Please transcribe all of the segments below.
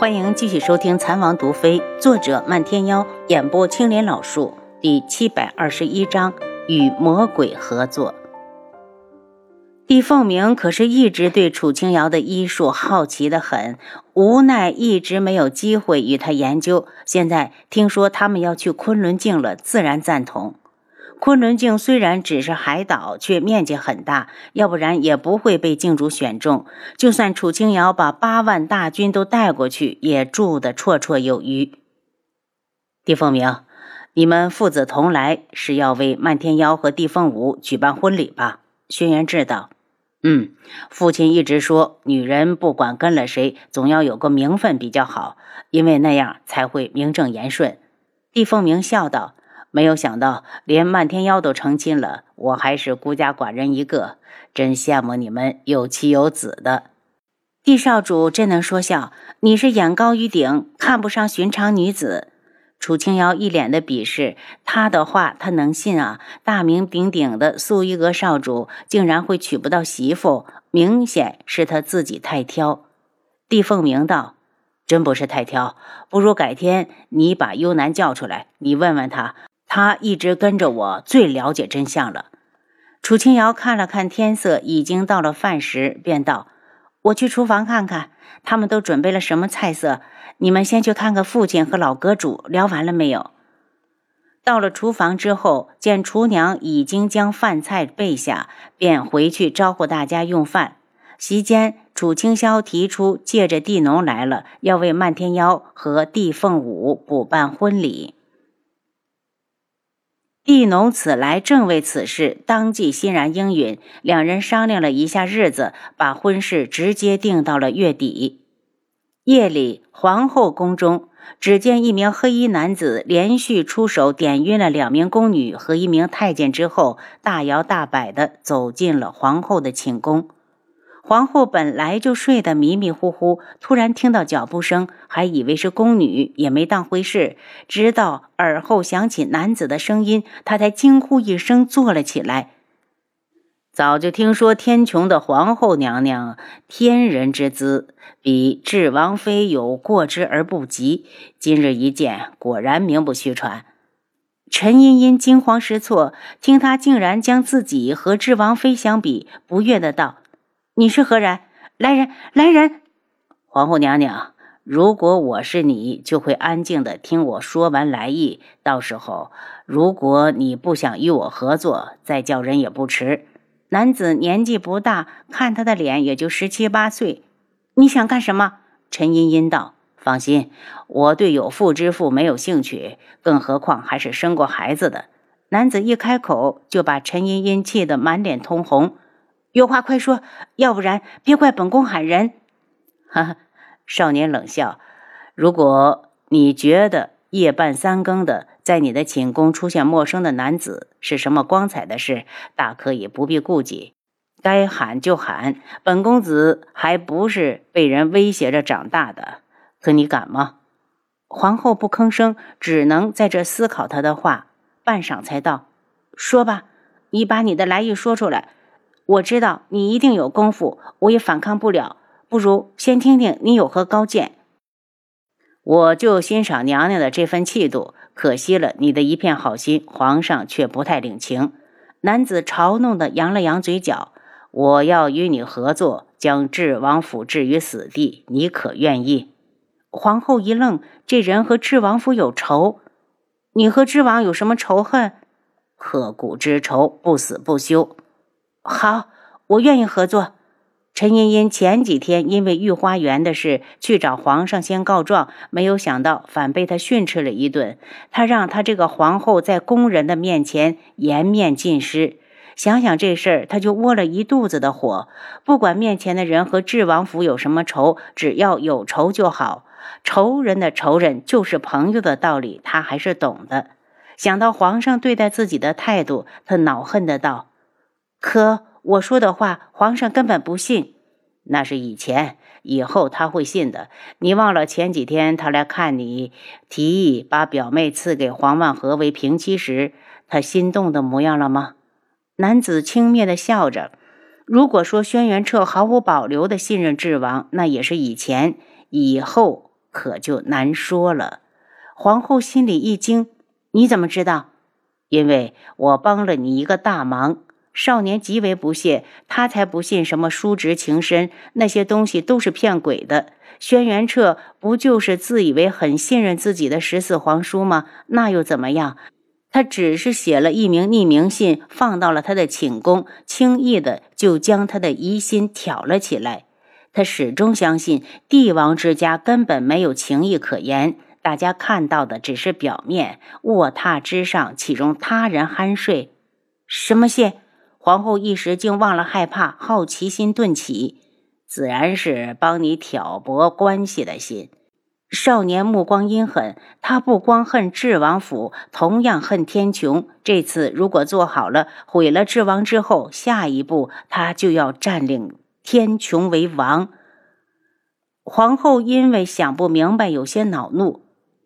欢迎继续收听《残王毒妃》，作者漫天妖，演播青莲老树，第七百二十一章与魔鬼合作。帝凤鸣可是一直对楚清瑶的医术好奇的很，无奈一直没有机会与他研究。现在听说他们要去昆仑镜了，自然赞同。昆仑镜虽然只是海岛，却面积很大，要不然也不会被镜主选中。就算楚清瑶把八万大军都带过去，也住得绰绰有余。帝凤鸣，你们父子同来是要为漫天妖和帝凤舞举办婚礼吧？轩辕志道：“嗯，父亲一直说，女人不管跟了谁，总要有个名分比较好，因为那样才会名正言顺。”帝凤鸣笑道。没有想到，连漫天妖都成亲了，我还是孤家寡人一个，真羡慕你们有妻有子的。帝少主真能说笑，你是眼高于顶，看不上寻常女子。楚清瑶一脸的鄙视，他的话他能信啊？大名鼎鼎的素衣阁少主竟然会娶不到媳妇，明显是他自己太挑。帝凤鸣道：“真不是太挑，不如改天你把幽南叫出来，你问问他。”他一直跟着我，最了解真相了。楚清瑶看了看天色，已经到了饭时，便道：“我去厨房看看，他们都准备了什么菜色。你们先去看看父亲和老阁主聊完了没有。”到了厨房之后，见厨娘已经将饭菜备下，便回去招呼大家用饭。席间，楚清霄提出借着地农来了，要为漫天妖和地凤舞补办婚礼。地农此来正为此事，当即欣然应允。两人商量了一下日子，把婚事直接定到了月底。夜里，皇后宫中，只见一名黑衣男子连续出手点晕了两名宫女和一名太监之后，大摇大摆地走进了皇后的寝宫。皇后本来就睡得迷迷糊糊，突然听到脚步声，还以为是宫女，也没当回事。直到耳后响起男子的声音，她才惊呼一声，坐了起来。早就听说天穹的皇后娘娘天人之姿，比智王妃有过之而不及。今日一见，果然名不虚传。陈茵茵惊慌失措，听他竟然将自己和智王妃相比，不悦的道。你是何人？来人，来人！皇后娘娘，如果我是你，就会安静的听我说完来意。到时候，如果你不想与我合作，再叫人也不迟。男子年纪不大，看他的脸也就十七八岁。你想干什么？陈茵茵道：“放心，我对有妇之夫没有兴趣，更何况还是生过孩子的。”男子一开口，就把陈茵茵气得满脸通红。有话快说，要不然别怪本宫喊人。哈哈，少年冷笑。如果你觉得夜半三更的在你的寝宫出现陌生的男子是什么光彩的事，大可以不必顾忌，该喊就喊。本公子还不是被人威胁着长大的，可你敢吗？皇后不吭声，只能在这思考他的话，半晌才道：“说吧，你把你的来意说出来。”我知道你一定有功夫，我也反抗不了。不如先听听你有何高见。我就欣赏娘娘的这份气度，可惜了你的一片好心，皇上却不太领情。男子嘲弄的扬了扬嘴角。我要与你合作，将智王府置于死地，你可愿意？皇后一愣，这人和智王府有仇？你和智王有什么仇恨？刻骨之仇，不死不休。好，我愿意合作。陈茵茵前几天因为御花园的事去找皇上先告状，没有想到反被他训斥了一顿。他让他这个皇后在宫人的面前颜面尽失。想想这事儿，他就窝了一肚子的火。不管面前的人和智王府有什么仇，只要有仇就好。仇人的仇人就是朋友的道理，他还是懂的。想到皇上对待自己的态度，他恼恨的道。可我说的话，皇上根本不信。那是以前，以后他会信的。你忘了前几天他来看你，提议把表妹赐给黄万和为平妻时，他心动的模样了吗？男子轻蔑的笑着。如果说轩辕彻毫无保留的信任智王，那也是以前；以后可就难说了。皇后心里一惊：“你怎么知道？因为我帮了你一个大忙。”少年极为不屑，他才不信什么叔侄情深，那些东西都是骗鬼的。轩辕彻不就是自以为很信任自己的十四皇叔吗？那又怎么样？他只是写了一名匿名信，放到了他的寝宫，轻易的就将他的疑心挑了起来。他始终相信帝王之家根本没有情义可言，大家看到的只是表面。卧榻之上，岂容他人酣睡？什么信？皇后一时竟忘了害怕，好奇心顿起，自然是帮你挑拨关系的心。少年目光阴狠，他不光恨智王府，同样恨天穹。这次如果做好了，毁了智王之后，下一步他就要占领天穹为王。皇后因为想不明白，有些恼怒。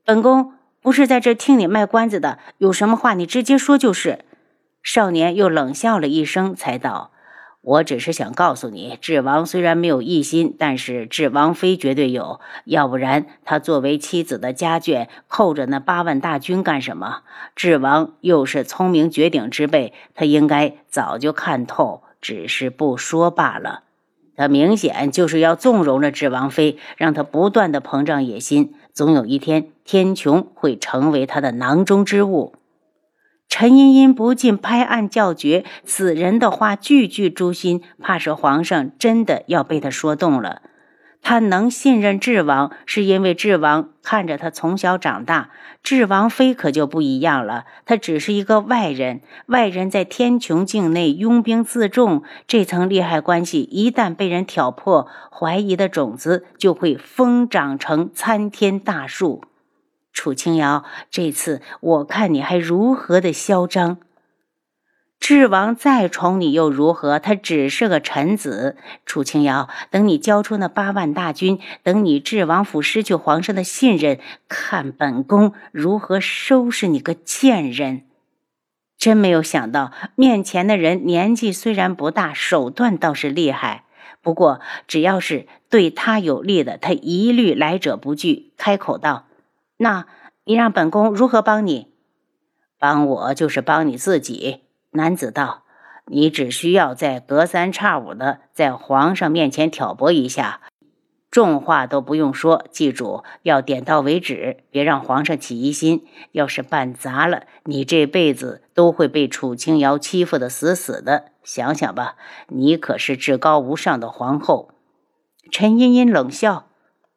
本宫不是在这听你卖关子的，有什么话你直接说就是。少年又冷笑了一声，才道：“我只是想告诉你，智王虽然没有异心，但是智王妃绝对有。要不然，他作为妻子的家眷，扣着那八万大军干什么？智王又是聪明绝顶之辈，他应该早就看透，只是不说罢了。他明显就是要纵容着智王妃，让他不断的膨胀野心。总有一天，天穹会成为他的囊中之物。”陈茵茵不禁拍案叫绝，此人的话句句诛心，怕是皇上真的要被他说动了。他能信任智王，是因为智王看着他从小长大。智王妃可就不一样了，她只是一个外人，外人在天穹境内拥兵自重，这层利害关系一旦被人挑破，怀疑的种子就会疯长成参天大树。楚清瑶，这次我看你还如何的嚣张？智王再宠你又如何？他只是个臣子。楚清瑶，等你交出那八万大军，等你智王府失去皇上的信任，看本宫如何收拾你个贱人！真没有想到，面前的人年纪虽然不大，手段倒是厉害。不过，只要是对他有利的，他一律来者不拒。开口道。那你让本宫如何帮你？帮我就是帮你自己。男子道：“你只需要在隔三差五的在皇上面前挑拨一下，重话都不用说，记住要点到为止，别让皇上起疑心。要是办砸了，你这辈子都会被楚清瑶欺负的死死的。想想吧，你可是至高无上的皇后。”陈茵茵冷笑。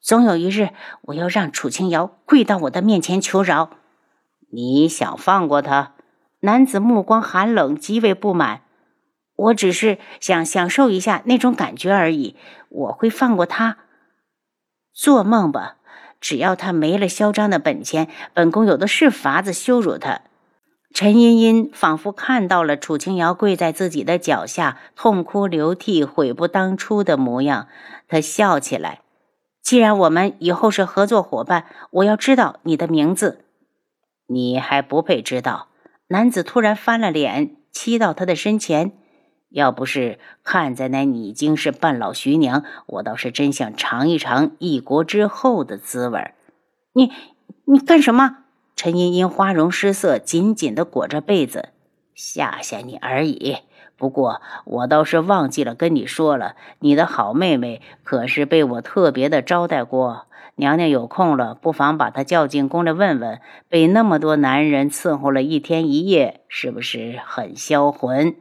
总有一日，我要让楚清瑶跪到我的面前求饶。你想放过他？男子目光寒冷，极为不满。我只是想享受一下那种感觉而已。我会放过他？做梦吧！只要他没了嚣张的本钱，本宫有的是法子羞辱他。陈茵茵仿佛看到了楚清瑶跪在自己的脚下，痛哭流涕、悔不当初的模样，她笑起来。既然我们以后是合作伙伴，我要知道你的名字。你还不配知道。男子突然翻了脸，欺到他的身前。要不是看在那你已经是半老徐娘，我倒是真想尝一尝一国之后的滋味。你你干什么？陈茵茵花容失色，紧紧的裹着被子，吓吓你而已。不过我倒是忘记了跟你说了，你的好妹妹可是被我特别的招待过。娘娘有空了，不妨把她叫进宫来问问，被那么多男人伺候了一天一夜，是不是很销魂？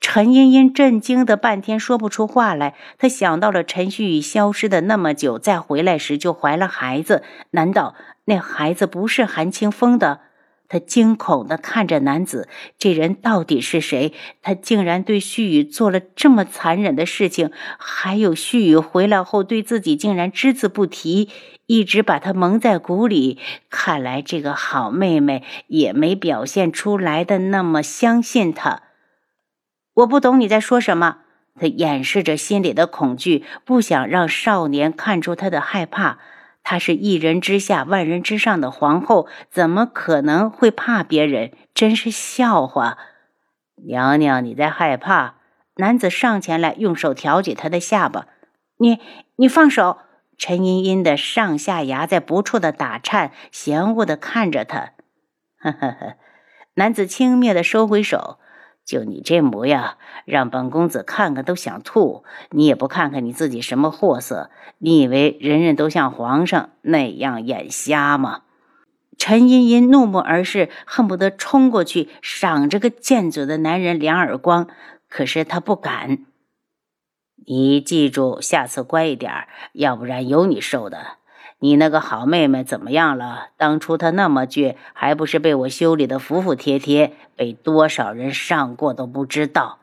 陈茵茵震惊的半天说不出话来。她想到了陈旭宇消失的那么久，再回来时就怀了孩子，难道那孩子不是韩清风的？他惊恐地看着男子，这人到底是谁？他竟然对旭宇做了这么残忍的事情，还有旭宇回来后对自己竟然只字不提，一直把他蒙在鼓里。看来这个好妹妹也没表现出来的那么相信他。我不懂你在说什么。他掩饰着心里的恐惧，不想让少年看出他的害怕。她是一人之下万人之上的皇后，怎么可能会怕别人？真是笑话！娘娘，你在害怕？男子上前来，用手挑起她的下巴。你，你放手！陈茵茵的上下牙在不住的打颤，嫌恶的看着他。呵呵呵，男子轻蔑的收回手。就你这模样，让本公子看看都想吐。你也不看看你自己什么货色？你以为人人都像皇上那样眼瞎吗？陈茵茵怒目而视，恨不得冲过去赏这个贱嘴的男人两耳光，可是他不敢。你记住，下次乖一点，要不然有你受的。你那个好妹妹怎么样了？当初她那么倔，还不是被我修理的服服帖帖，被多少人上过都不知道。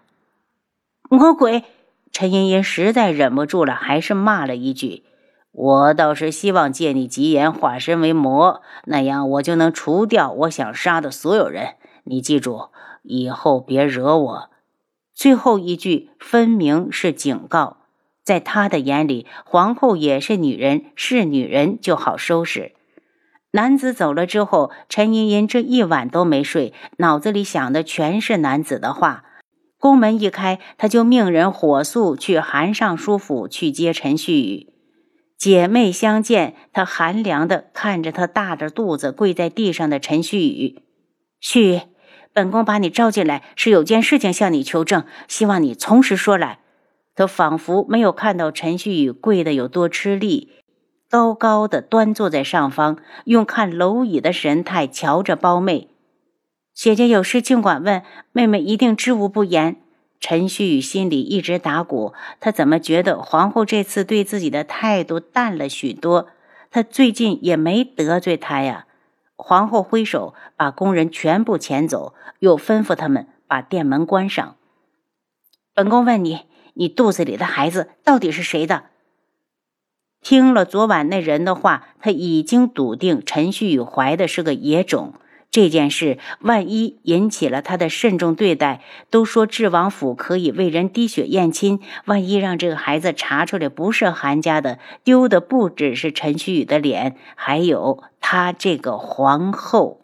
魔鬼！陈茵茵实在忍不住了，还是骂了一句：“我倒是希望借你吉言化身为魔，那样我就能除掉我想杀的所有人。你记住，以后别惹我。”最后一句分明是警告。在他的眼里，皇后也是女人，是女人就好收拾。男子走了之后，陈茵茵这一晚都没睡，脑子里想的全是男子的话。宫门一开，他就命人火速去韩尚书府去接陈旭宇。姐妹相见，他寒凉的看着他大着肚子跪在地上的陈旭宇：“旭，本宫把你召进来，是有件事情向你求证，希望你从实说来。”他仿佛没有看到陈旭宇跪的有多吃力，高高的端坐在上方，用看蝼蚁的神态瞧着胞妹。姐姐有事尽管问，妹妹一定知无不言。陈旭宇心里一直打鼓，他怎么觉得皇后这次对自己的态度淡了许多？他最近也没得罪她呀。皇后挥手把工人全部遣走，又吩咐他们把店门关上。本宫问你。你肚子里的孩子到底是谁的？听了昨晚那人的话，他已经笃定陈旭宇怀的是个野种。这件事万一引起了他的慎重对待，都说智王府可以为人滴血验亲，万一让这个孩子查出来不是韩家的，丢的不只是陈旭宇的脸，还有他这个皇后。